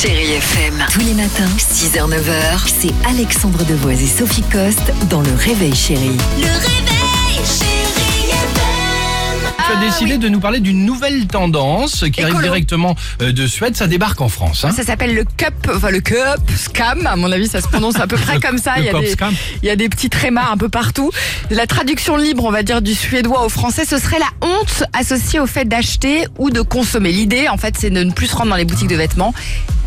Chérie FM. Tous les matins, 6h, 9h, c'est Alexandre Devoise et Sophie Coste dans Le Réveil Chérie. Le réveil, chérie FM. Tu as décidé de nous parler d'une nouvelle tendance qui arrive directement euh, de Suède. Ça débarque en France. hein. Ça s'appelle le cup, enfin le cup scam. À mon avis, ça se prononce à peu près comme ça. le il, y a cup des, scam. il y a des petits trémas un peu partout. La traduction libre, on va dire, du suédois au français, ce serait la honte associée au fait d'acheter ou de consommer. L'idée, en fait, c'est de ne plus se rendre dans les boutiques de vêtements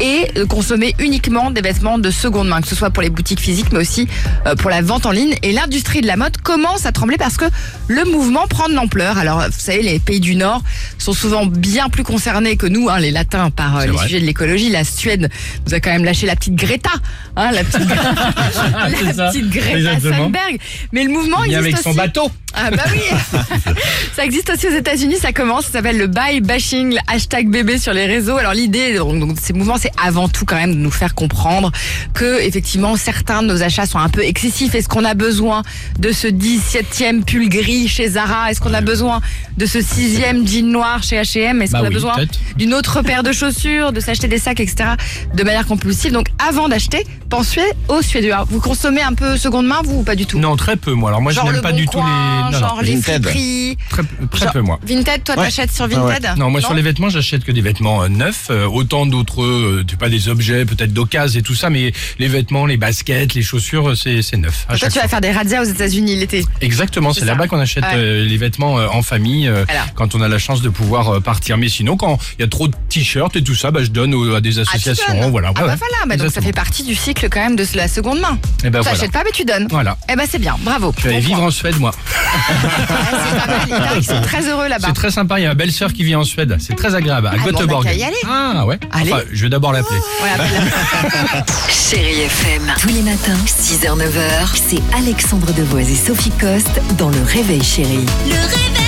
et consommer uniquement des vêtements de seconde main, que ce soit pour les boutiques physiques, mais aussi euh, pour la vente en ligne. Et l'industrie de la mode commence à trembler parce que le mouvement prend de l'ampleur. Alors, vous savez, les pays du Nord sont souvent bien plus concernés que nous, hein, les Latins, par euh, les vrai. sujets de l'écologie. La Suède nous a quand même lâché la petite Greta, hein, la petite, la petite Greta exactement. Thunberg. Mais le mouvement Il existe avec son bateau. Ah bah oui Ça existe aussi aux États-Unis, ça commence, ça s'appelle le buy bashing, le hashtag bébé sur les réseaux. Alors l'idée de ces mouvements, c'est avant tout quand même de nous faire comprendre que effectivement certains de nos achats sont un peu excessifs. Est-ce qu'on a besoin de ce 17e pull gris chez Zara? Est-ce qu'on a besoin de ce 6e jean noir chez H&M Est-ce Bah qu'on a oui, besoin d'une autre paire de chaussures, de s'acheter des sacs, etc. de manière compulsive? Donc avant d'acheter, pensez aux Suédois. Vous consommez un peu seconde main, vous ou pas du tout? Non, très peu, moi. Alors, moi, Genre je n'aime pas Bon du tout les. Non, non, genre les Vinted. friperies. très, très Genre- peu, moi. Vinted, toi Ouais. t'achètes sur ouais. Vinted Non, moi sur les vêtements, j'achète que des vêtements euh, neufs. euh, autant d'autres, euh, tu pas des objets, peut-être d'occasion et tout ça, mais les vêtements, les baskets, les chaussures, euh, c'est c'est neuf. à Toi tu vas faire des razzias aux États-Unis l'été. Exactement, c'est là-bas qu'on achète Ouais. euh, les vêtements euh, en famille euh, Voilà. quand on a la chance de pouvoir euh, partir. Mais sinon, quand il y a trop de t-shirts et tout ça, bah, je donne aux- à des Ah, associations. voilà. Ah ouais, bah ouais. voilà, bah donc ça fait partie du cycle quand même de la seconde main. Et ben Tu voilà. n'achètes pas mais tu donnes. Voilà. Eh ben c'est bien, bravo. Je vais vivre en Suède, moi. Ouais, c'est pas mal. Il paraît qu'ils sont très heureux là-bas. C'est très sympa. Il y a ma belle-sœur qui vit en Suède. C'est très agréable. À Ah, bon, Göteborg. bah, qu'à y aller. Ah ouais. Allez. Enfin, je vais d'abord l'appeler. Ouais, appelle-la. Chérie FM. Tous les matins, 6h, 9h, c'est Alexandre Devoise et Sophie Coste dans Le Réveil Chérie. Le réveil, chérie